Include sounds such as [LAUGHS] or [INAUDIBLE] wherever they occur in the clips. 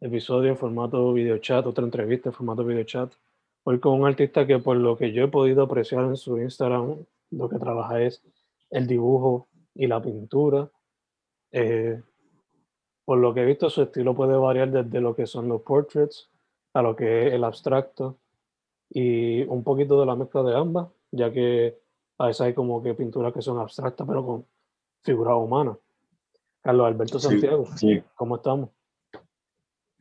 episodio en formato video chat, otra entrevista en formato video chat. Hoy con un artista que por lo que yo he podido apreciar en su Instagram, lo que trabaja es el dibujo y la pintura. Eh, por lo que he visto, su estilo puede variar desde lo que son los portraits a lo que es el abstracto y un poquito de la mezcla de ambas, ya que a veces hay como que pinturas que son abstractas, pero con figuras humanas. Carlos Alberto Santiago, sí. ¿cómo estamos?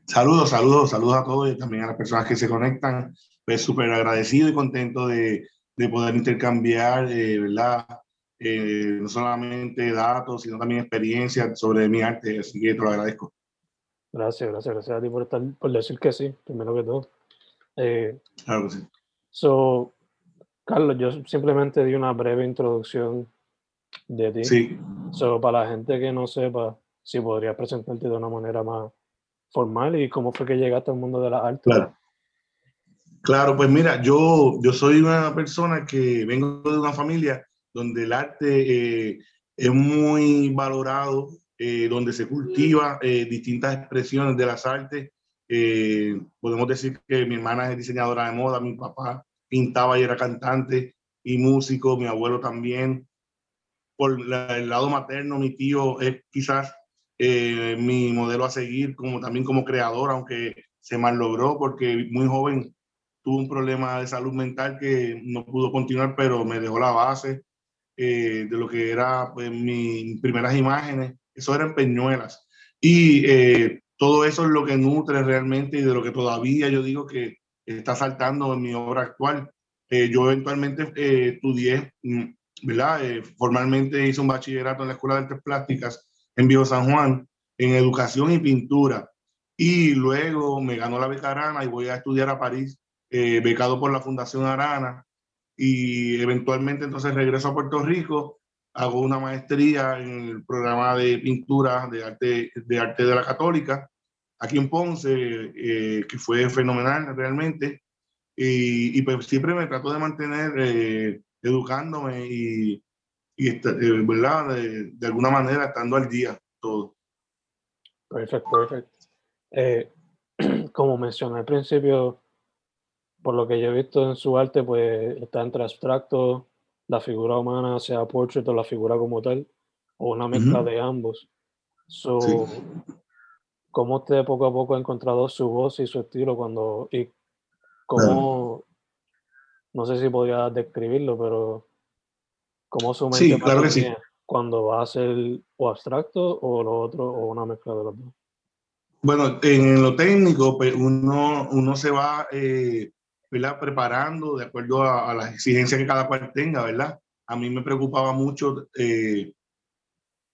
Saludos, saludos, saludos a todos y también a las personas que se conectan. Pues súper agradecido y contento de, de poder intercambiar, eh, ¿verdad? Eh, no solamente datos, sino también experiencias sobre mi arte, así que te lo agradezco. Gracias, gracias, gracias a ti por, estar, por decir que sí, primero que todo. Eh, claro que sí. So, Carlos, yo simplemente di una breve introducción de ti. Sí. So, para la gente que no sepa, si podrías presentarte de una manera más formal y cómo fue que llegaste al mundo de la arte. Claro. Claro, pues mira, yo, yo soy una persona que vengo de una familia donde el arte eh, es muy valorado, eh, donde se cultiva eh, distintas expresiones de las artes. Eh, podemos decir que mi hermana es diseñadora de moda, mi papá pintaba y era cantante y músico, mi abuelo también. Por la, el lado materno, mi tío es quizás eh, mi modelo a seguir, como también como creador, aunque se mal logró porque muy joven tuvo un problema de salud mental que no pudo continuar, pero me dejó la base eh, de lo que era pues, mis primeras imágenes. Eso eran peñuelas. Y eh, todo eso es lo que nutre realmente y de lo que todavía yo digo que está saltando en mi obra actual. Eh, yo eventualmente eh, estudié, mm, ¿verdad? Eh, formalmente hice un bachillerato en la Escuela de Artes Plásticas en Viejo San Juan, en educación y pintura. Y luego me ganó la beca Arana y voy a estudiar a París, eh, becado por la Fundación Arana. Y eventualmente entonces regreso a Puerto Rico, hago una maestría en el programa de pintura de arte de, arte de la Católica, aquí en Ponce, eh, que fue fenomenal realmente. Y, y, pues siempre me trato de mantener eh, educándome y, y eh, ¿verdad? De, de, alguna manera estando al día todo. Perfecto, perfecto. Eh, [CLEARS THROAT] como mencioné al principio, por lo que yo he visto en su arte, pues está entre abstracto, la figura humana, sea portrait o la figura como tal, o una mezcla uh -huh. de ambos. So, sí. ¿Cómo usted poco a poco ha encontrado su voz y su estilo cuando, y cómo, no sé si podría describirlo, pero cómo su mente sí, claro que sí. cuando va a ser o abstracto o lo otro o una mezcla de los dos? Bueno, en lo técnico, pues uno, uno se va eh, preparando de acuerdo a, a, las exigencias que cada cual tenga, ¿verdad? A mí me preocupaba mucho, eh,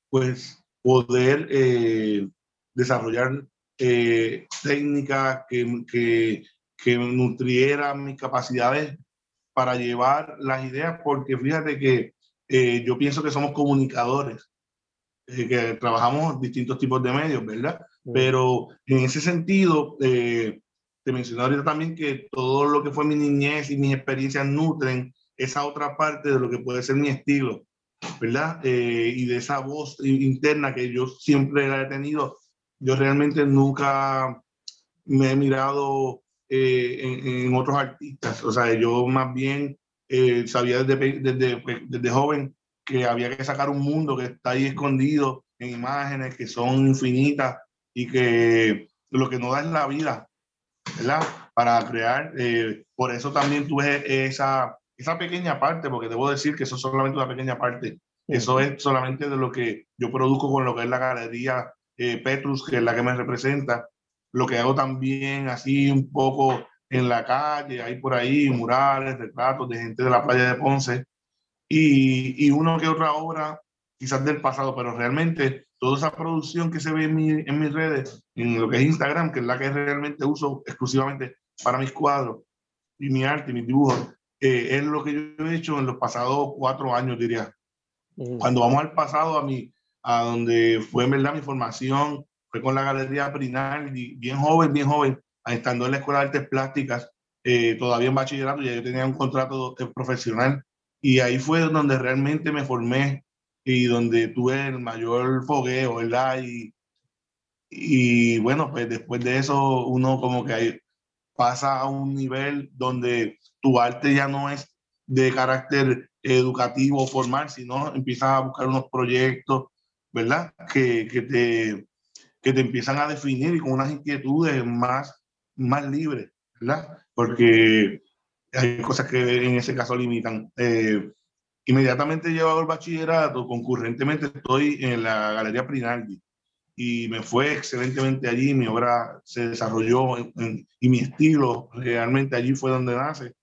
pues, poder eh, desarrollar eh, técnicas que, que, que nutrieran mis capacidades para llevar las ideas, porque fíjate que eh, yo pienso que somos comunicadores, eh, que trabajamos distintos tipos de medios, ¿verdad? Pero en ese sentido, eh, te mencioné ahorita también que todo lo que fue mi niñez y mis experiencias nutren esa otra parte de lo que puede ser mi estilo, ¿verdad? Eh, y de esa voz interna que yo siempre la he tenido. Yo realmente nunca me he mirado eh, en, en, otros artistas. O sea, yo más bien eh, sabía desde, desde, desde joven que había que sacar un mundo que está ahí escondido en imágenes que son infinitas y que lo que no da es la vida, ¿verdad? Para crear. Eh, por eso también tuve esa, esa pequeña parte, porque debo decir que eso es solamente una pequeña parte. Eso es solamente de lo que yo produzco con lo que es la galería eh, Petrus, que es la que me representa. Lo que hago también así un poco en la calle, hay por ahí murales, retratos de gente de la playa de Ponce y, y uno que otra obra quizás del pasado, pero realmente toda esa producción que se ve en, mi, en mis redes, en lo que es Instagram, que es la que realmente uso exclusivamente para mis cuadros y mi arte y mis dibujos, eh, es lo que yo he hecho en los pasados cuatro años, diría. Cuando vamos al pasado, a, mi, a donde fue en verdad mi formación, fue con la Galería Prinal, bien joven, bien joven, estando en la Escuela de Artes Plásticas, eh, todavía en bachillerato, ya yo tenía un contrato profesional y ahí fue donde realmente me formé y donde tuve el mayor fogueo, ¿verdad? Y, y bueno, pues después de eso uno como que pasa a un nivel donde tu arte ya no es de carácter educativo o formal, sino empiezas a buscar unos proyectos, ¿verdad? Que, que, te, que te empiezan a definir y con unas inquietudes más más libre, ¿verdad? Porque hay cosas que en ese caso limitan. Eh, inmediatamente llevado el bachillerato, concurrentemente estoy en la Galería Prinaldi y me fue excelentemente allí, mi obra se desarrolló y mi estilo realmente allí fue donde nace.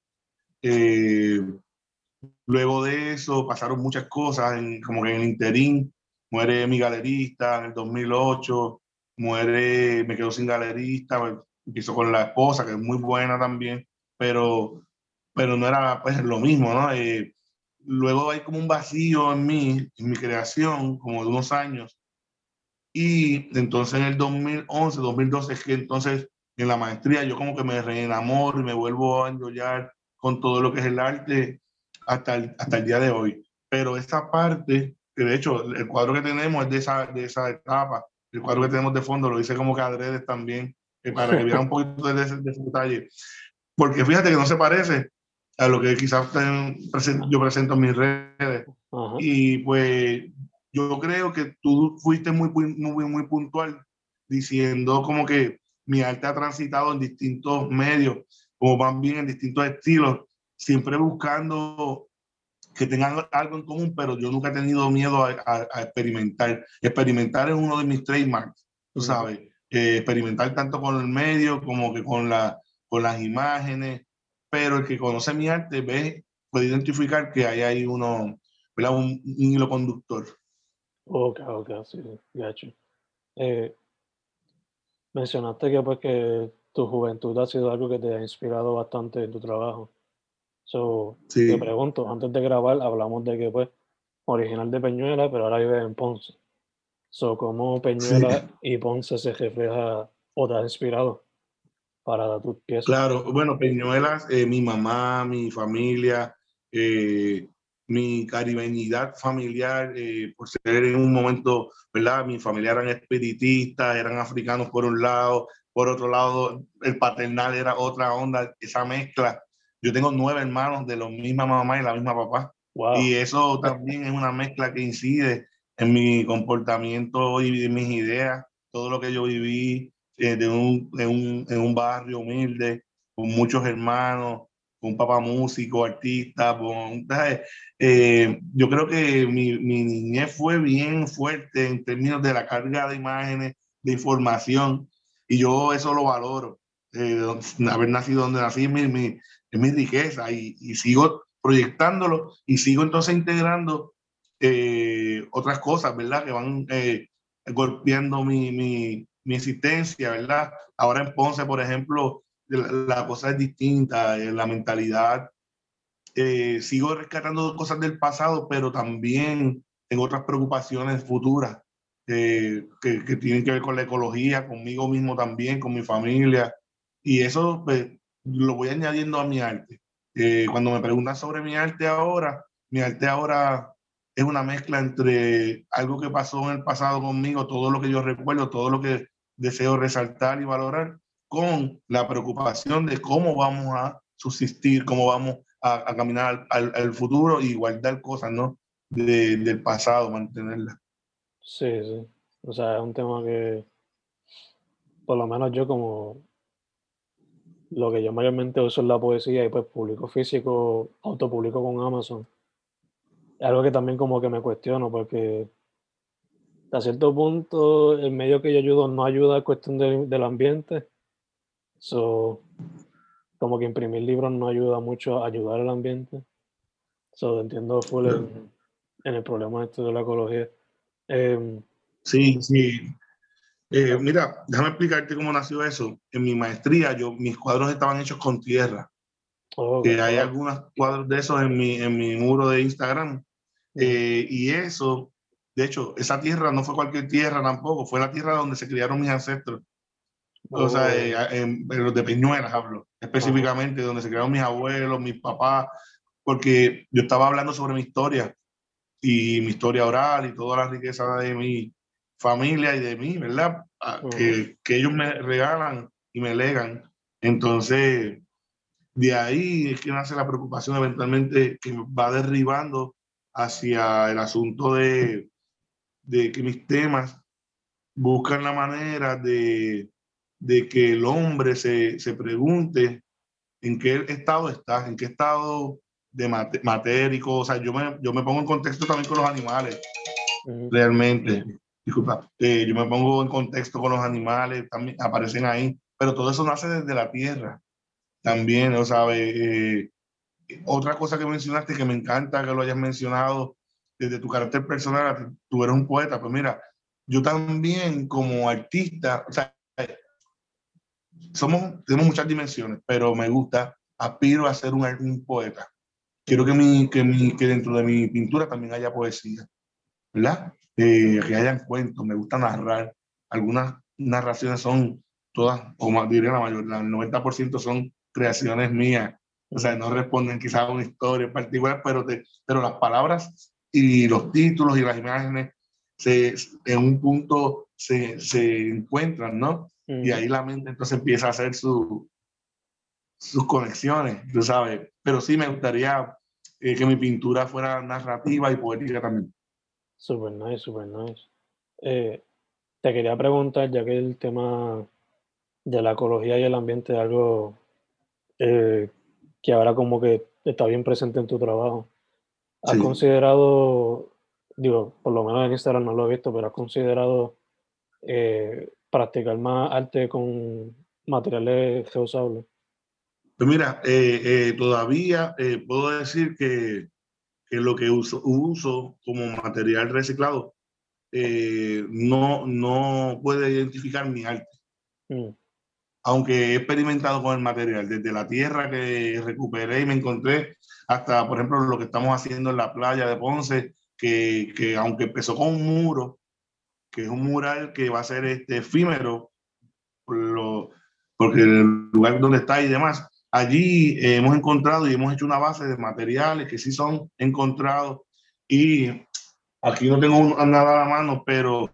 Eh, luego de eso pasaron muchas cosas, en, como que en el interín, muere mi galerista en el 2008, muere, me quedo sin galerista, empiezo con la esposa, que es muy buena también, pero, pero no era pues lo mismo, ¿no? Eh, luego hay como un vacío en mí, en mi creación, como de unos años. Y entonces en el 2011, 2012 es que entonces en la maestría yo como que me reenamoro y me vuelvo a enrollar con todo lo que es el arte hasta el, hasta el día de hoy. Pero esa parte, que de hecho el cuadro que tenemos es de esa, de esa etapa, el cuadro que tenemos de fondo lo hice como que adrede también, para que viera un poquito de ese, detalle. Porque fíjate que no se parece a lo que quizás yo presento en mis redes. Y pues yo creo que tú fuiste muy, muy, muy puntual diciendo como que mi arte ha transitado en distintos medios, como van bien en distintos estilos, siempre buscando que tengan algo en común, pero yo nunca he tenido miedo a, a experimentar. Experimentar es uno de mis trademarks, tú sabes. Eh, experimentar tanto con el medio como que con, la, con las imágenes, pero el que conoce mi arte ve, puede identificar que ahí hay uno, ¿verdad? Un, hilo conductor. Ok, ok, sí, gacho. Eh, mencionaste que pues que tu juventud ha sido algo que te ha inspirado bastante en tu trabajo. So, Te pregunto, antes de grabar hablamos de que pues original de Peñuela, pero ahora vive en Ponce. So, ¿Cómo Peñuela y Ponce se refleja o te ha inspirado para tus piezas? Claro, bueno, Peñuelas, eh, mi mamá, mi familia, eh, mi caribeñidad familiar, eh, por ser en un momento, ¿verdad? Mi familia eran espiritistas, eran africanos por un lado, por otro lado, el paternal era otra onda, esa mezcla. Yo tengo nueve hermanos de la misma mamá y la misma papá. Y eso también es una mezcla que incide en mi comportamiento y en mis ideas, todo lo que yo viví eh, de un, un, en un barrio humilde, con muchos hermanos, con un papá músico, artista, con, eh, yo creo que mi, mi, niñez fue bien fuerte en términos de la carga de imágenes, de información, y yo eso lo valoro. Eh, haber nacido donde nací es mi, mi, mi riqueza y, y sigo proyectándolo y sigo entonces integrando eh, otras cosas, ¿verdad? Que van eh, golpeando mi, mi, mi, existencia, ¿verdad? Ahora en Ponce, por ejemplo, la, cosa es distinta, eh, la mentalidad. sigo rescatando cosas del pasado, pero también tengo otras preocupaciones futuras que, que, tienen que ver con la ecología, conmigo mismo también, con mi familia. Y eso pues, lo voy añadiendo a mi arte. Eh, cuando me preguntan sobre mi arte ahora, mi arte ahora es una mezcla entre algo que pasó en el pasado conmigo, todo lo que yo recuerdo, todo lo que deseo resaltar y valorar, con la preocupación de cómo vamos a subsistir, cómo vamos a, caminar al, al, futuro y guardar cosas, ¿no? del pasado, mantenerlas. Sí, sí. O sea, es un tema que, por lo menos yo como lo que yo mayormente uso es la poesía y pues publico físico, autopublico con Amazon. Es algo que también como que me cuestiono porque a cierto punto el medio que yo ayudo no ayuda a cuestión del ambiente. So, como que imprimir libros no ayuda mucho a ayudar al ambiente. So, entiendo full en, el problema este de la ecología. Em, sí, sí. Eh, mira, déjame explicarte cómo nació eso. En mi maestría, yo, mis cuadros estaban hechos con tierra. que hay algunos cuadros de esos en mi, en mi muro de Instagram. Eh, y eso, de hecho, esa tierra no fue cualquier tierra tampoco, fue la tierra donde se criaron mis ancestros. O sea, oh. eh, en, los de Peñuelas hablo, específicamente, donde se criaron mis abuelos, mis papás, porque yo estaba hablando sobre mi historia y mi historia oral y toda la riqueza de mi familia y de mí, ¿verdad? Oh. Que, que ellos me regalan y me legan. Entonces, de ahí es que nace la preocupación eventualmente que va derribando hacia el asunto de, de que mis temas buscan la manera de de que el hombre se, se pregunte en qué estado está, en qué estado de matérico, o sea, yo me, yo me pongo en contexto también con los animales, realmente. Disculpa, eh, yo me pongo en contexto con los animales, también aparecen ahí, pero todo eso nace desde la tierra, también, o sea, eh, otra cosa que mencionaste que me encanta que lo hayas mencionado desde tu carácter personal, tú eres un poeta, pues mira, yo también como artista, o sea, somos, tenemos muchas dimensiones, pero me gusta, aspiro a ser un, un poeta. Quiero que, mi, que, mi, que dentro de mi pintura también haya poesía, ¿verdad? Eh, que hayan cuentos, me gusta narrar. Algunas narraciones son todas, como diría la mayoría, el 90% son creaciones mías. O sea, no responden quizás a una historia en particular, pero, te, pero las palabras y los títulos y las imágenes se, en un punto se, se encuentran, ¿no? Y ahí la mente entonces empieza a hacer su, sus conexiones, tú sabes. Pero sí me gustaría eh, que mi pintura fuera narrativa y poética también. Super nice, super nice. Eh, te quería preguntar, ya que el tema de la ecología y el ambiente es algo eh, que ahora como que está bien presente en tu trabajo. ¿Has considerado, digo, por lo menos en Instagram no lo he visto, pero has considerado practicar más arte con materiales reusables? Pues mira, eh, eh, todavía eh, puedo decir que, que, lo que uso, uso como material reciclado no, no puede identificar mi arte. Mm. Aunque he experimentado con el material, desde la tierra que recuperé y me encontré, hasta, por ejemplo, lo que estamos haciendo en la playa de Ponce, que, que aunque empezó con un muro, que es un mural que va a ser este, efímero, lo, porque el lugar donde está y demás, allí eh, hemos encontrado y hemos hecho una base de materiales que sí son encontrados. Y aquí no tengo nada a la mano, pero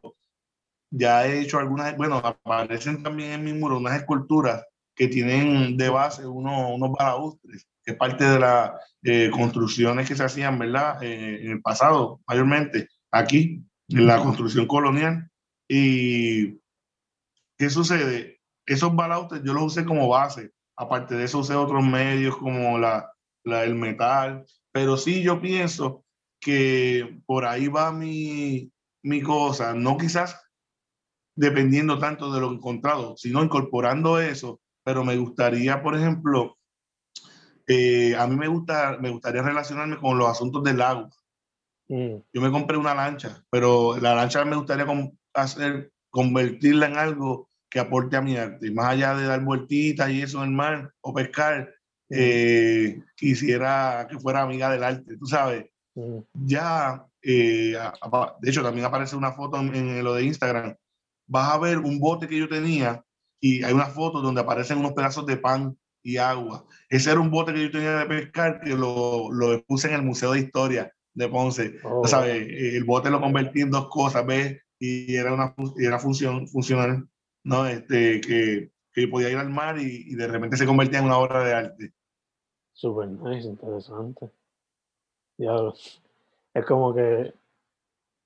ya he hecho algunas, bueno, aparecen también en mi muro unas esculturas que tienen de base unos, unos balaustres, que es parte de las eh, construcciones que se hacían, ¿verdad? Eh, en el pasado, mayormente, aquí en la construcción colonial. ¿Y qué sucede? Esos balaustres yo los usé como base. Aparte de eso usé otros medios como la, la, el metal. Pero sí yo pienso que por ahí va mi, mi cosa. No quizás dependiendo tanto de lo encontrado, sino incorporando eso. Pero me gustaría, por ejemplo, eh, a mí me, gusta, me gustaría relacionarme con los asuntos del agua. Mm. Yo me compré una lancha, pero la lancha me gustaría hacer, convertirla en algo que aporte a mi arte. Más allá de dar vueltitas y eso en el mar o pescar, mm. eh, quisiera que fuera amiga del arte, tú sabes. Mm. Ya, eh, de hecho, también aparece una foto en, lo de Instagram. Vas a ver un bote que yo tenía y hay una foto donde aparecen unos pedazos de pan y agua. Ese era un bote que yo tenía de pescar que lo, lo puse en el Museo de Historia de Ponce. Oh, ¿sabes? El bote lo convertí en dos cosas, ¿ves? Y era una era función, funcional, ¿no? Este, que, que podía ir al mar y, y, de repente se convertía en una obra de arte. Súper nice, interesante. Ya, es como que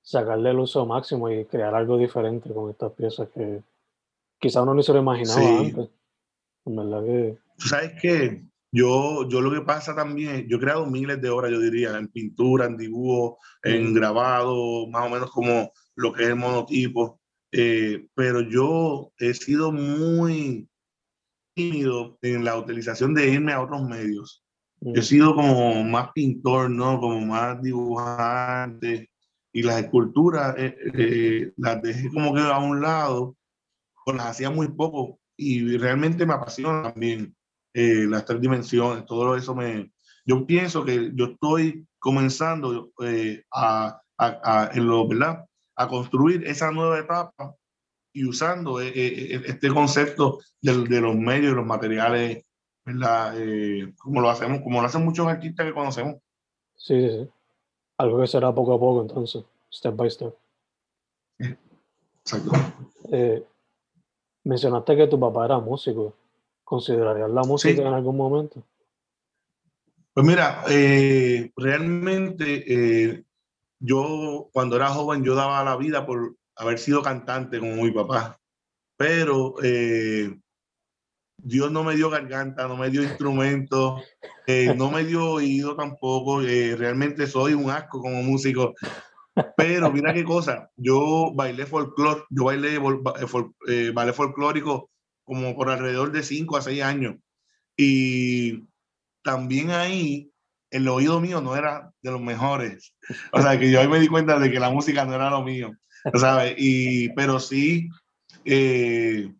sacarle el uso máximo y crear algo diferente con estas piezas que quizás uno no se lo imaginaba antes. En verdad que... ¿Tú sabes qué? Yo, yo lo que pasa también, yo he creado miles de obras, yo diría, en pintura, en dibujo, en grabado, más o menos como lo que es el monotipo, eh, pero yo he sido muy tímido en la utilización de irme a otros medios. Yo he sido como más pintor, ¿no? Como más dibujante. Y las esculturas eh, eh, las dejé como que a un lado, o las hacía muy poco. Y realmente me apasiona también eh, las tres dimensiones, todo eso me... Yo pienso que yo estoy comenzando a, a, en lo, ¿verdad? a construir esa nueva etapa y usando este concepto de, de los medios y los materiales ¿verdad? Eh, como lo hacemos, como lo hacen muchos artistas que conocemos. Sí, sí, sí. Algo que será poco a poco entonces, step by step. Exacto. Eh, mencionaste que tu papá era músico. ¿Considerarías la música en algún momento? Pues mira, eh, realmente yo cuando era joven yo daba la vida por haber sido cantante como mi papá, pero Dios no me dio garganta, no me dio instrumento, eh, no me dio oído tampoco. Eh, realmente soy un asco como músico. Pero mira qué cosa, yo bailé folclore, yo bailé eh, ballet folclórico como por alrededor de 5 a 6 años. Y también ahí el oído mío no era de los mejores. O sea, que yo ahí me di cuenta de que la música no era lo mío, ¿sabes? Y, pero sí, eh,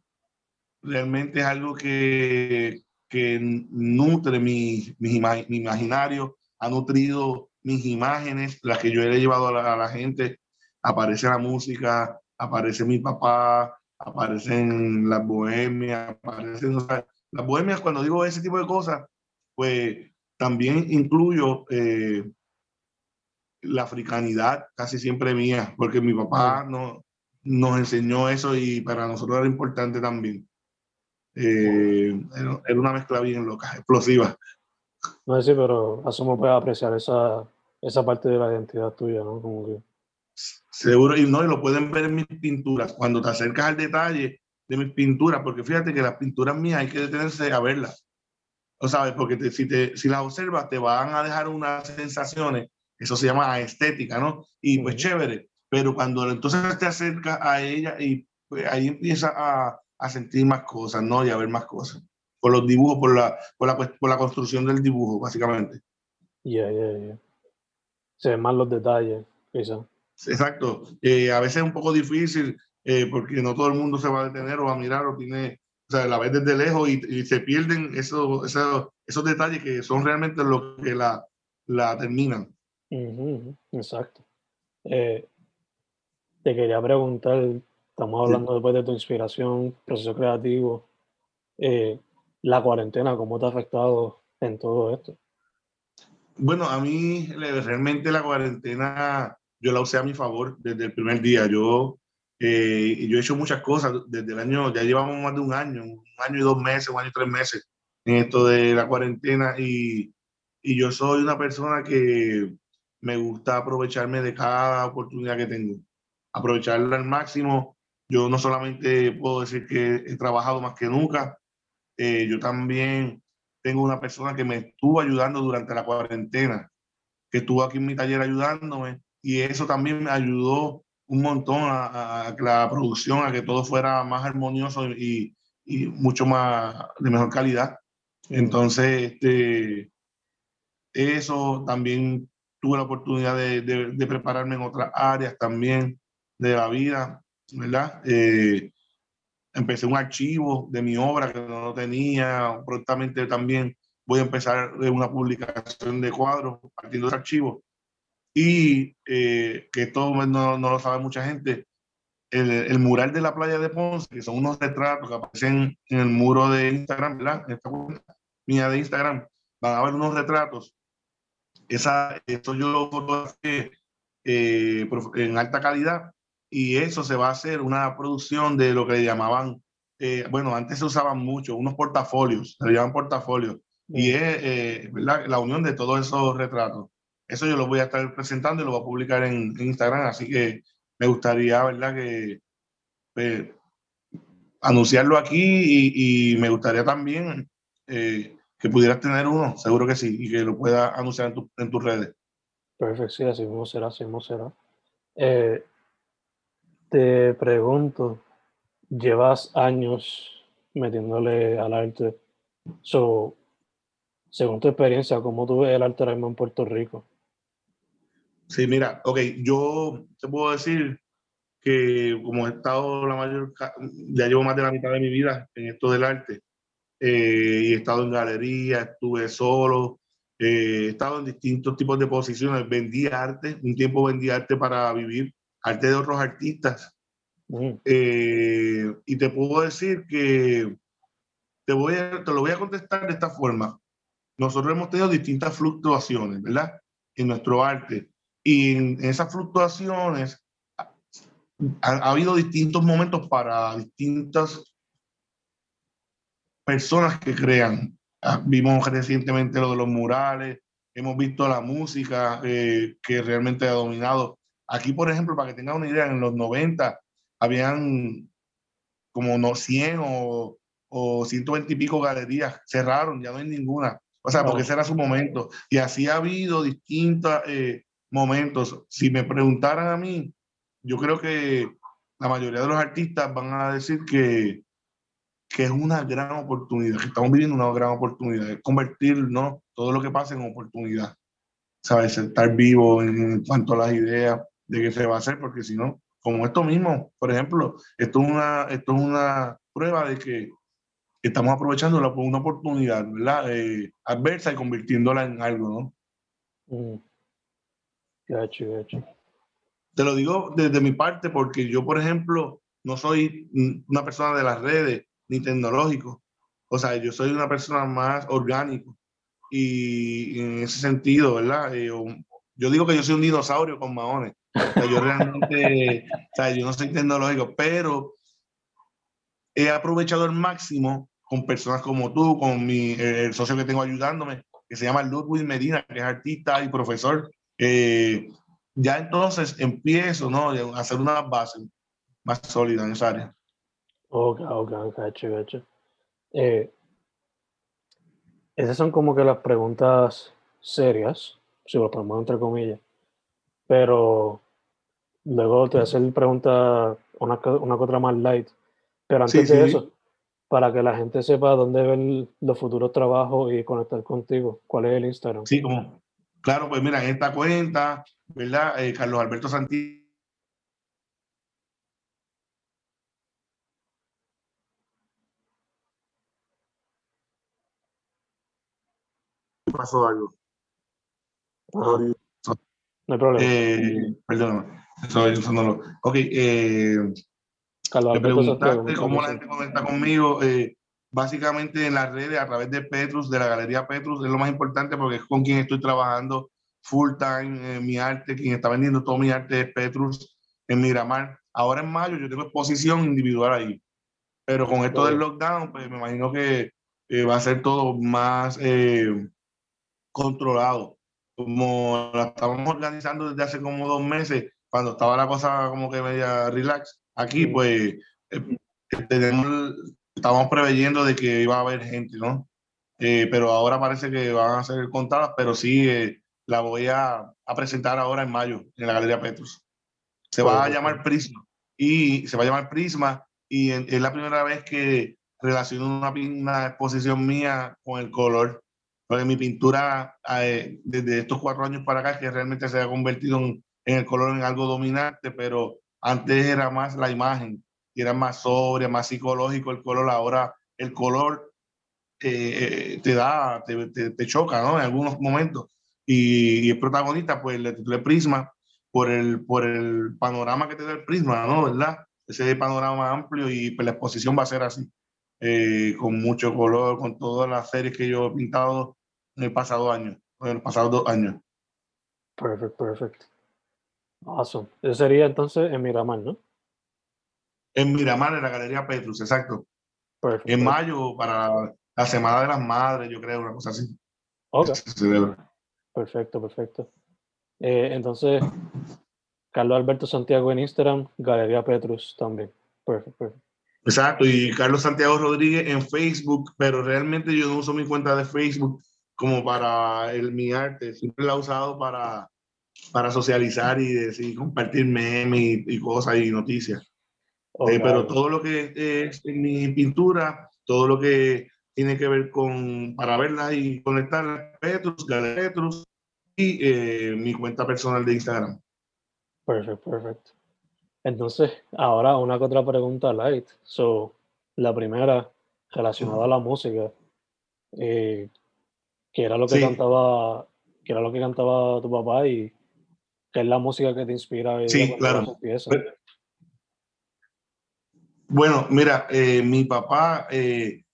realmente es algo que, que nutre mi, mi, imaginario, ha nutrido mis imágenes, las que yo he llevado a la, gente. Aparece la música, aparece mi papá, aparecen las bohemias, aparecen las bohemias. Cuando digo ese tipo de cosas, pues también incluyo eh, la africanidad casi siempre mía, porque mi papá no, nos enseñó eso y para nosotros era importante también. Eh, era una mezcla bien loca, explosiva. No sé, pero asumo puedes apreciar esa, esa parte de la identidad tuya, ¿no? Como que... Seguro, y no, y lo pueden ver en mis pinturas, cuando te acercas al detalle de mis pinturas, porque fíjate que las pinturas mías hay que detenerse a verlas. ¿O sabes? Porque si, te, si las observas, te van a dejar unas sensaciones, eso se llama estética, ¿no? Y pues chévere, pero cuando entonces te acercas a ella y pues, ahí empieza a, a sentir más cosas, ¿no? Y a ver más cosas. Por los dibujos, por la, por la, por la construcción del dibujo, básicamente. Ya, ya, ya. Se ven más los detalles, quizá. Exacto. Eh, a veces es un poco difícil eh, porque no todo el mundo se va a detener o a mirar o tiene, o sea, la ves desde lejos y, se pierden esos, esos, esos, detalles que son realmente lo que la, la terminan. exacto. Eh, te quería preguntar, Estamos hablando después de tu inspiración, proceso creativo. Eh, la cuarentena, ¿cómo te ha afectado en todo esto? Bueno, a mí realmente la cuarentena yo la usé a mi favor desde el primer día. Yo, eh, yo he hecho muchas cosas desde el año, ya llevamos más de un año, un año y dos meses, un año y tres meses en esto de la cuarentena y, y yo soy una persona que me gusta aprovecharme de cada oportunidad que tengo, aprovecharla al máximo yo no solamente puedo decir que he trabajado más que nunca, eh, yo también tengo una persona que me estuvo ayudando durante la cuarentena, que estuvo aquí en mi taller ayudándome y eso también me ayudó un montón a, la producción, a que todo fuera más armonioso y, mucho más de mejor calidad. Entonces, este, eso también tuve la oportunidad de prepararme en otras áreas también de la vida ¿verdad? Eh, empecé un archivo de mi obra que no tenía, prontamente también voy a empezar una publicación de cuadros partiendo de archivo. Y eh, que esto no, no, lo sabe mucha gente, el, el, mural de la playa de Ponce, que son unos retratos que aparecen en el muro de Instagram, ¿verdad? Esta cuenta mía de Instagram, van a ver unos retratos. Esa, eso yo lo fotografié eh, en alta calidad y eso se va a hacer una producción de lo que llamaban, eh, bueno, antes se usaban mucho, unos portafolios, se llaman portafolios, y es eh, la unión de todos esos retratos. Eso yo lo voy a estar presentando y lo voy a publicar en, Instagram, así que me gustaría, ¿verdad? Que pues, anunciarlo aquí y, me gustaría también eh, que pudieras tener uno, seguro que sí, y que lo puedas anunciar en, en tus redes. Perfecto, sí, así mismo será, así mismo será. Eh, te pregunto, llevas años metiéndole al arte. So, según tu experiencia, ¿cómo tú ves el arte ahora en Puerto Rico? Sí, mira, ok, yo te puedo decir que como he estado la mayor, ya llevo más de la mitad de mi vida en esto del arte, eh, y he estado en galería, estuve solo, eh, he estado en distintos tipos de posiciones, vendí arte, un tiempo vendí arte para vivir, arte de otros artistas. Mm. Eh, y te puedo decir que te, voy a, te lo voy a contestar de esta forma. Nosotros hemos tenido distintas fluctuaciones, ¿verdad? En nuestro arte. Y en esas fluctuaciones ha, ha habido distintos momentos para distintas personas que crean. Ah, vimos recientemente lo de los murales, hemos visto la música eh, que realmente ha dominado. Aquí, por ejemplo, para que tengan una idea, en los 90 habían como no 100 o, o 120 y pico galerías, cerraron, ya no hay ninguna. O sea, porque ese era su momento. Y así ha habido distintos eh, momentos. Si me preguntaran a mí, yo creo que la mayoría de los artistas van a decir que que es una gran oportunidad, que estamos viviendo una gran oportunidad, es convertir ¿no? todo lo que pasa en oportunidad, ¿sabes? Estar vivo en cuanto a las ideas de qué se va a hacer, porque si no, como esto mismo, por ejemplo, esto es una, esto es una prueba de que estamos aprovechando una oportunidad, ¿verdad? Eh, adversa y convirtiéndola en algo, ¿no? Mm. Gacho. Te lo digo desde mi parte porque yo, por ejemplo, no soy una persona de las redes, ni tecnológico. O sea, yo soy una persona más orgánico y en ese sentido, ¿verdad? Eh, yo digo que yo soy un dinosaurio con maones. Yo realmente, o sea, yo no soy tecnológico, pero he aprovechado al máximo con personas como tú, con mi, el socio que tengo ayudándome, que se llama Ludwig Medina, que es artista y profesor. Eh, ya entonces empiezo ¿no? a hacer una base más sólida en esa área. Ok, ok, gacho, gacho. Eh, esas son como que las preguntas serias, si lo ponemos entre comillas. Pero luego te hacen preguntas, una, una otra más light. Pero antes de eso, para que la gente sepa dónde ven los futuros trabajos y conectar contigo, ¿cuál es el Instagram? Sí, como, claro, pues mira, en esta cuenta, ¿verdad? Eh, Carlos Alberto Santi pasó algo. no hay problema. Eh, perdón, eso, eso no lo. Ok, eh, me preguntaste cómo la gente conecta conmigo. Eh, básicamente en las redes, a través de Petrus, de la Galería Petrus, es lo más importante porque es con quien estoy trabajando full time mi arte. Quien está vendiendo todo mi arte es Petrus en Miramar. Ahora en mayo yo tengo exposición individual ahí. Pero con esto del lockdown, pues me imagino que va a ser todo más eh, controlado. Como la estábamos organizando desde hace como dos meses, cuando estaba la cosa como que media relax, aquí pues eh, tenemos, estábamos preveyendo de que iba a haber gente, ¿no? Eh, pero ahora parece que van a ser contadas, pero sí eh, la voy a, a, presentar ahora en mayo en la Galería Petrus. Se va a llamar Prisma y se va a llamar Prisma y es la primera vez que relaciono una, una exposición mía con el color porque mi pintura eh, desde estos cuatro años para acá que realmente se ha convertido en, el color en algo dominante, pero antes era más la imagen, era más sobria, más psicológico el color, ahora el color eh, te da, te, te, choca, ¿no? En algunos momentos. Y, y el protagonista, pues le titulé Prisma por el, por el panorama que te da el prisma, ¿no? ¿Verdad? ese panorama amplio y pues, la exposición va a ser así, eh, con mucho color, con todas las series que yo he pintado en el pasado año, en los pasados dos años. Perfecto, perfecto. Awesome. Eso sería entonces en Miramar, ¿no? En Miramar, en la Galería Petrus, exacto. En mayo, para la Semana de las Madres, yo creo, una cosa así. Ok. Perfecto, perfecto. Eh, entonces, Carlos Alberto Santiago en Instagram, Galería Petrus también. Perfecto, Exacto, y Carlos Santiago Rodríguez en Facebook, pero realmente yo no uso mi cuenta de Facebook como para el, mi arte, siempre la he usado para, para socializar y decir, compartir memes y, cosas y noticias. Eh, pero todo lo que es en mi pintura, todo lo que tiene que ver con, para verla y conectar Petrus, Galería Petrus y eh, mi cuenta personal de Instagram. Perfecto, perfecto. Entonces, ahora una que otra pregunta light. So, la primera, relacionada a la música, eh, que era lo que cantaba, que era lo que cantaba tu papá y que es la música que te inspira. Sí, claro. Bueno, mira, eh, mi papá eh,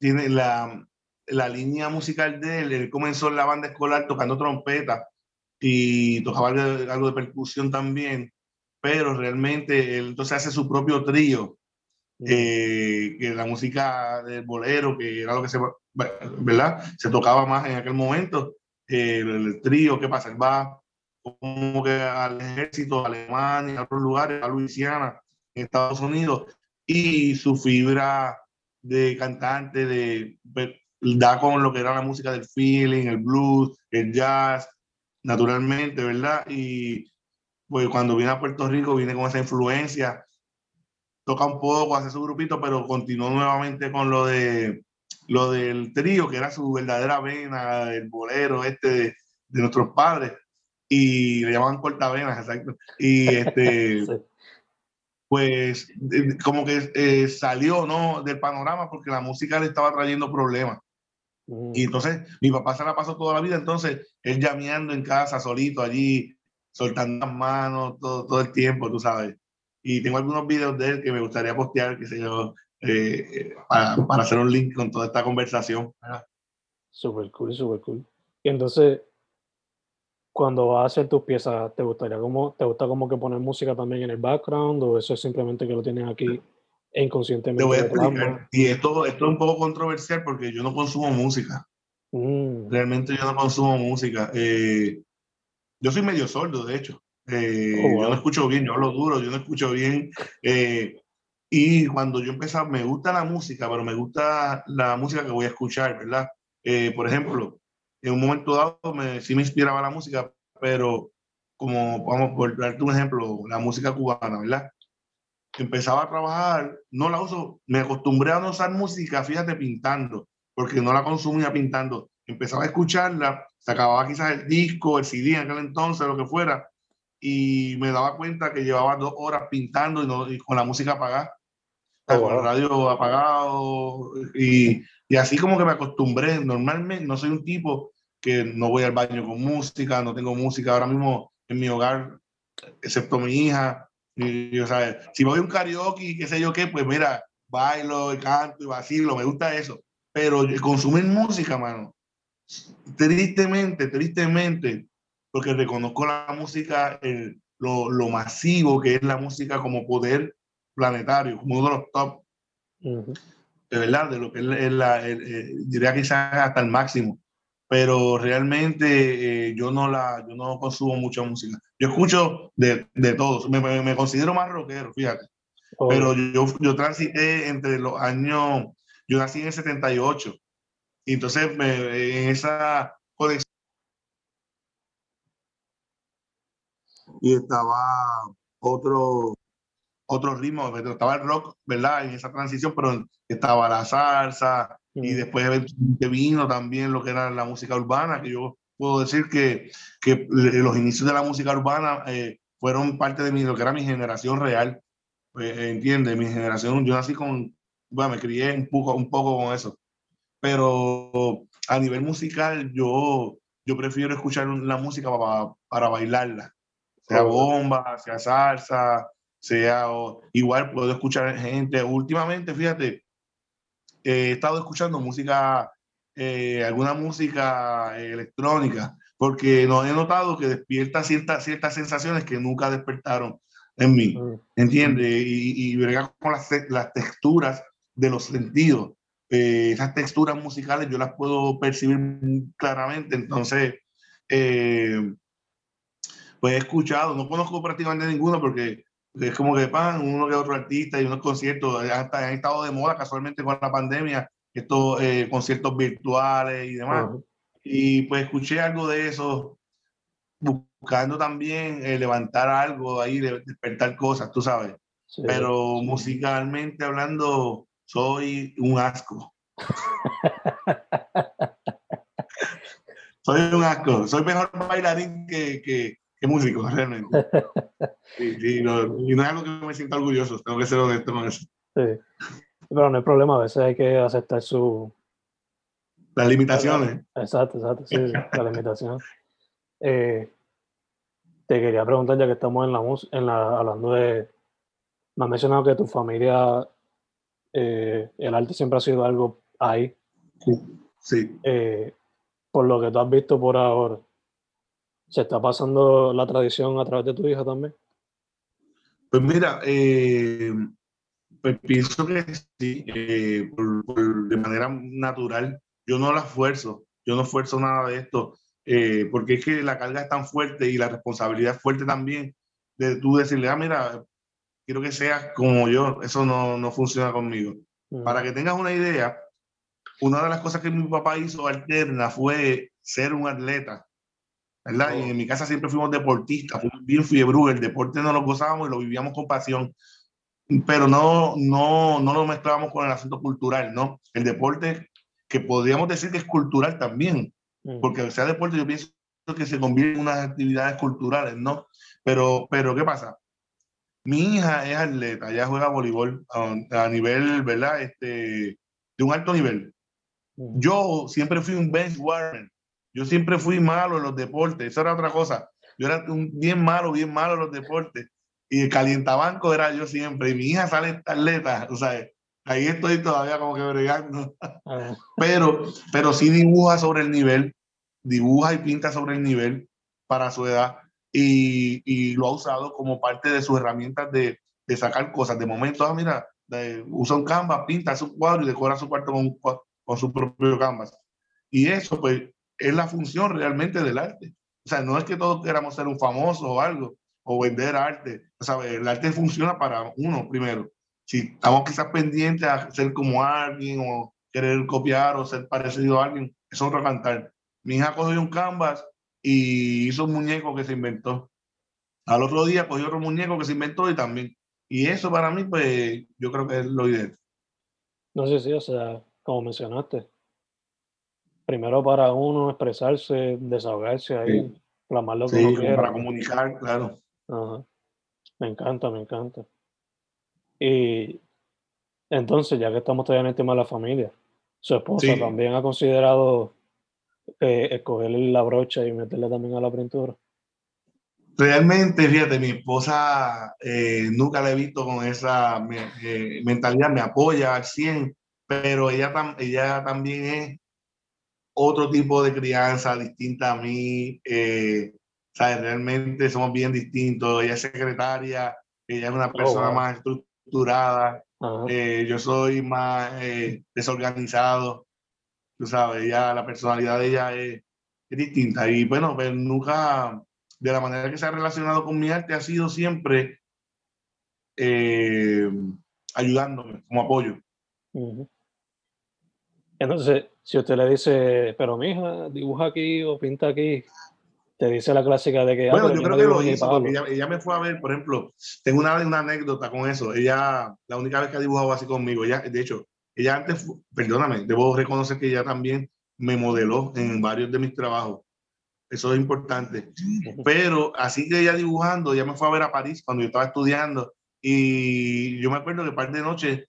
tiene la, la, línea musical de él, él comenzó en la banda escolar tocando trompeta y tocaba algo de percusión también pero realmente él entonces hace su propio trío, mm. eh, que la música del bolero, que era lo que se, ¿verdad? Se tocaba más en aquel momento, eh, el, trío, ¿qué pasa? Él va como que al ejército, a Alemania, a otros lugares, a Luisiana, en Estados Unidos, y su fibra de cantante, de, da con lo que era la música del feeling, el blues, el jazz, naturalmente, ¿verdad? Y pues cuando viene a Puerto Rico viene con esa influencia, toca un poco, hace su grupito, pero continuó nuevamente con lo de lo del trío, que era su verdadera vena, el bolero este de, nuestros padres, y le llamaban cortavenas, exacto. Y este, [LAUGHS] pues como que eh, salió ¿no? del panorama porque la música le estaba trayendo problemas. Mm. Y entonces mi papá se la pasó toda la vida, entonces él llameando en casa, solito allí, soltando las manos todo, todo el tiempo, tú sabes. Y tengo algunos videos de él que me gustaría postear, que sé yo, eh, para, para, hacer un link con toda esta conversación. Súper cool, súper cool. Y entonces, cuando vas a hacer tus piezas, ¿te gustaría como, te gusta como que poner música también en el background o eso es simplemente que lo tienes aquí inconscientemente? Te voy a explicar. Y esto, esto es un poco controversial porque yo no consumo música. Mm. Realmente yo no consumo música. Eh, yo soy medio sordo, de hecho. Eh, oh, yo no escucho bien, yo hablo duro, yo no escucho bien. Eh, y cuando yo empecé, me gusta la música, pero me gusta la música que voy a escuchar, ¿verdad? Eh, por ejemplo, en un momento dado me, sí me inspiraba la música, pero como, vamos, por darte un ejemplo, la música cubana, ¿verdad? Empezaba a trabajar, no la uso, me acostumbré a no usar música, fíjate, pintando, porque no la consumía pintando. Empezaba a escucharla se acababa quizás el disco, el CD en aquel entonces, lo que fuera, y me daba cuenta que llevaba dos horas pintando y, no, con la música apagada, oh, con el radio apagado, y, y, así como que me acostumbré. Normalmente no soy un tipo que no voy al baño con música, no tengo música ahora mismo en mi hogar, excepto mi hija. Y, o sea, si voy a un karaoke, qué sé yo qué, pues mira, bailo, canto y vacilo, me gusta eso. Pero consumir música, mano, tristemente, tristemente, porque reconozco la música, lo, lo, masivo que es la música como poder planetario, como uno de los top, de verdad, de lo que es, la, diría quizás hasta el máximo, pero realmente eh, yo, no la, yo no consumo mucha música. Yo escucho de, de todos, me, me, considero más rockero, fíjate, oh. pero yo, yo transité entre los años, yo nací en el 78, y entonces en esa conexión y estaba otro otro ritmo, estaba el rock, ¿verdad? En esa transición, pero estaba la salsa y después vino también lo que era la música urbana, que yo puedo decir que, que los inicios de la música urbana eh, fueron parte de mi, lo que era mi generación real, eh, ¿entiendes? Mi generación, yo nací con, bueno, me crié un poco, un poco con eso. Pero a nivel musical yo, yo prefiero escuchar la música para, para bailarla, sea bomba, sea salsa, sea, o, igual puedo escuchar gente. Últimamente, fíjate, he estado escuchando música, eh, alguna música electrónica, porque no he notado que despierta ciertas, ciertas sensaciones que nunca despertaron en mí, mm. ¿entiendes? Y, y con las, las, texturas de los sentidos. Eh, esas texturas musicales yo las puedo percibir claramente, entonces, eh, pues he escuchado, no conozco prácticamente ninguno porque es como que pan, uno que otro artista y unos conciertos, han estado de moda casualmente con la pandemia, estos eh, conciertos virtuales y demás. Y pues escuché algo de eso, buscando también eh, levantar algo ahí, despertar cosas, tú sabes. Pero musicalmente hablando, soy un asco. [LAUGHS] soy un asco. Soy mejor bailarín que, que, que músico, [LAUGHS] realmente. y no es algo que me sienta orgulloso, tengo que ser honesto con eso. Sí. Pero no hay problema, a veces hay que aceptar su... Las limitaciones. Exacto, exacto, sí, sí las limitaciones. Eh, te quería preguntar, ya que estamos en la, en la hablando de... Me has mencionado que tu familia, eh, el arte siempre ha sido algo ahí. Sí. Eh, por lo que tú has visto por ahora, ¿Se está pasando la tradición a través de tu hija también? Pues mira, eh, pues pienso que sí, eh, de manera natural. Yo no la esfuerzo, yo no esfuerzo nada de esto, eh, porque es que la carga es tan fuerte y la responsabilidad es fuerte también de tú decirle, ah, mira, quiero que seas como yo, eso no, no funciona conmigo. Mm. Para que tengas una idea, una de las cosas que mi papá hizo alterna fue ser un atleta. ¿Verdad? Y en mi casa siempre fuimos deportistas, fuimos bien fiebre, el deporte no lo gozábamos y lo vivíamos con pasión, pero no, no, no lo mezclábamos con el asunto cultural, ¿no? El deporte que podríamos decir que es cultural también, mm. porque sea deporte yo pienso que se convierte en unas actividades culturales, ¿no? Pero, pero ¿qué pasa? Mi hija es atleta, ella juega voleibol a, nivel, ¿verdad? Este, de un alto nivel. Mm. Yo siempre fui un bench warmer, yo siempre fui malo en los deportes, eso era otra cosa. Yo era un, bien malo, bien malo en los deportes. Y el calientabanco era yo siempre. Y mi hija sale atleta, o sea, ahí estoy todavía como que bregando. Ah. pero, pero sí dibuja sobre el nivel, dibuja y pinta sobre el nivel para su edad. Y, y lo ha usado como parte de sus herramientas de, de sacar cosas. De momento, ah, mira, usa un canvas, pinta su cuadro y decora su cuarto con, con su propio canvas. Y eso, pues, es la función realmente del arte. O sea, no es que todos queramos ser un famoso o algo, o vender arte. O sea, el arte funciona para uno primero. Si estamos quizás pendientes a ser como alguien o querer copiar o ser parecido a alguien, es otro cantar. Mi hija cogió un canvas y hizo un muñeco que se inventó. Al otro día cogió otro muñeco que se inventó y también. Y eso para mí, pues, yo creo que es lo ideal. No sé si, o sea, como mencionaste, primero para uno expresarse, desahogarse ahí, plasmar lo que uno quiera. Para comunicar, claro. Me encanta, me encanta. Y entonces, ya que estamos todavía en el tema de la familia, su esposa también ha considerado eh, escogerle la brocha y meterle también a la pintura. Realmente, fíjate, mi esposa eh, nunca la he visto con esa eh, mentalidad, me apoya al 100, pero ella, ella también es otro tipo de crianza distinta a mí. Eh, ¿sabes? Realmente somos bien distintos. Ella es secretaria, ella es una oh, persona más estructurada. Eh, yo soy más eh, desorganizado. Tú sabes, ella, la personalidad de ella es, distinta. Y bueno, pues nunca, de la manera que se ha relacionado con mi arte, ha sido siempre ayudándome como apoyo. Entonces, si usted le dice, pero mi hija, dibuja aquí o pinta aquí, te dice la clásica de que... Ah, bueno, yo creo que lo hizo, porque ella, me fue a ver, por ejemplo, tengo una, una, anécdota con eso. Ella, la única vez que ha dibujado así conmigo, ella, de hecho, ella antes, perdóname, debo reconocer que ella también me modeló en varios de mis trabajos. Eso es importante. Pero así que ella dibujando, ella me fue a ver a París cuando yo estaba estudiando y yo me acuerdo que par de noches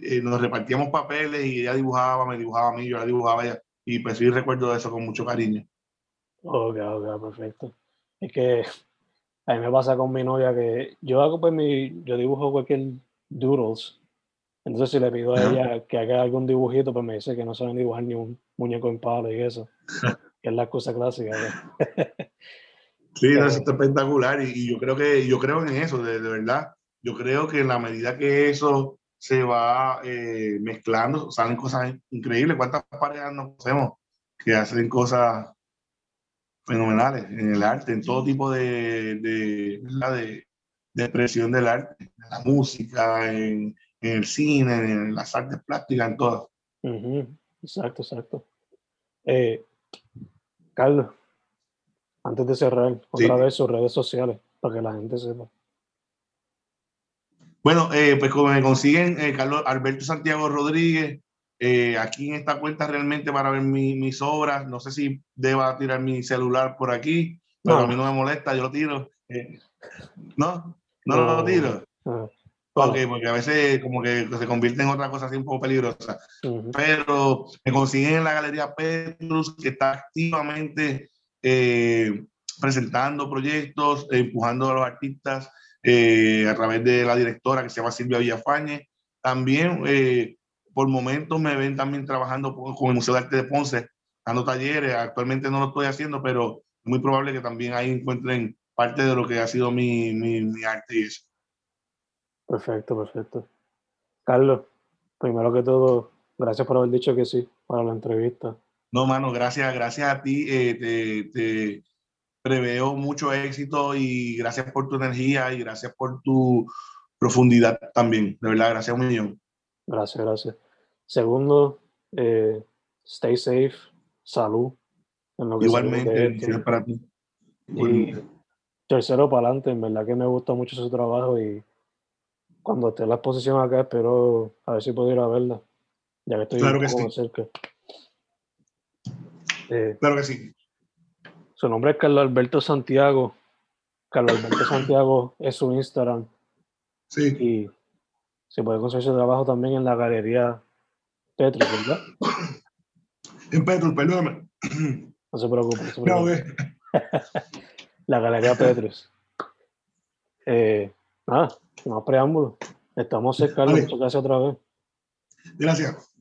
eh, nos repartíamos papeles y ella dibujaba, me dibujaba a mí, yo la dibujaba a ella. Y pues sí recuerdo eso con mucho cariño. Ok, ok, perfecto. Es que A mí me pasa con mi novia que yo hago pues mi, yo dibujo cualquier doodles. Entonces si le pido a ella que haga algún dibujito, pues me dice que no saben dibujar ni un muñeco en palo y eso. que es la cosa clásica. [LAUGHS] Sí, no, eso está espectacular y, y yo creo que yo creo en eso, de, de verdad. Yo creo que en la medida que eso se va eh, mezclando, salen cosas increíbles. ¿Cuántas parejas nos conocemos que hacen cosas fenomenales en el arte, en todo tipo de, de, de, de expresión del arte, en la música, en, en el cine, en las artes plásticas, en todas. Ujú, Exacto, exacto. Eh, Carlos, antes de cerrar, Sí. otra vez sus redes sociales, para que la gente sepa. Bueno, eh, pues como me consiguen eh, Carlos Alberto Santiago Rodríguez, eh, aquí en esta cuenta realmente para ver mi- mis obras. No sé si deba tirar mi celular por aquí, pero No. a mí no me molesta, yo lo tiro. ¿No? No, lo No. tiro. Ah, Ok, porque a veces como que se convierte en otra cosa así un poco peligrosa. Pero me consiguen en la Galería Petrus, que está activamente presentando proyectos, empujando a los artistas eh, a través de la directora que se llama Silvia Villafañe. También eh, por momentos me ven también trabajando con el Museo de Arte de Ponce, dando talleres. Actualmente no lo estoy haciendo, pero es muy probable que también ahí encuentren parte de lo que ha sido mi, mi, mi arte y eso. Perfecto, perfecto. Carlos, primero que todo, gracias por haber dicho que sí para la entrevista. No, mano, gracias, gracias a ti. eh, te, te preveo mucho éxito y gracias por tu energía y gracias por tu profundidad también. De verdad, gracias un millón. Gracias, gracias. Segundo, eh, stay safe, salud. En lo que Igualmente, bendiciones para ti. Y tercero, para adelante, en verdad que me gusta mucho su trabajo y cuando esté en la exposición acá espero a ver si puedo ir a verla, ya que estoy Claro que sí. cerca. Eh, Claro que sí. Su nombre es Carlos Alberto Santiago. Carlos Alberto Santiago es su Instagram Sí, y se puede conseguir su trabajo también en la galería Petrus, ¿verdad? en Petrus, perdóname. No se preocupe. no se preocupe. [LAUGHS] La Galería Petrus. Eh, nada, sin más preámbulos. Estamos cerca, Vale. muchas gracias otra vez. Gracias.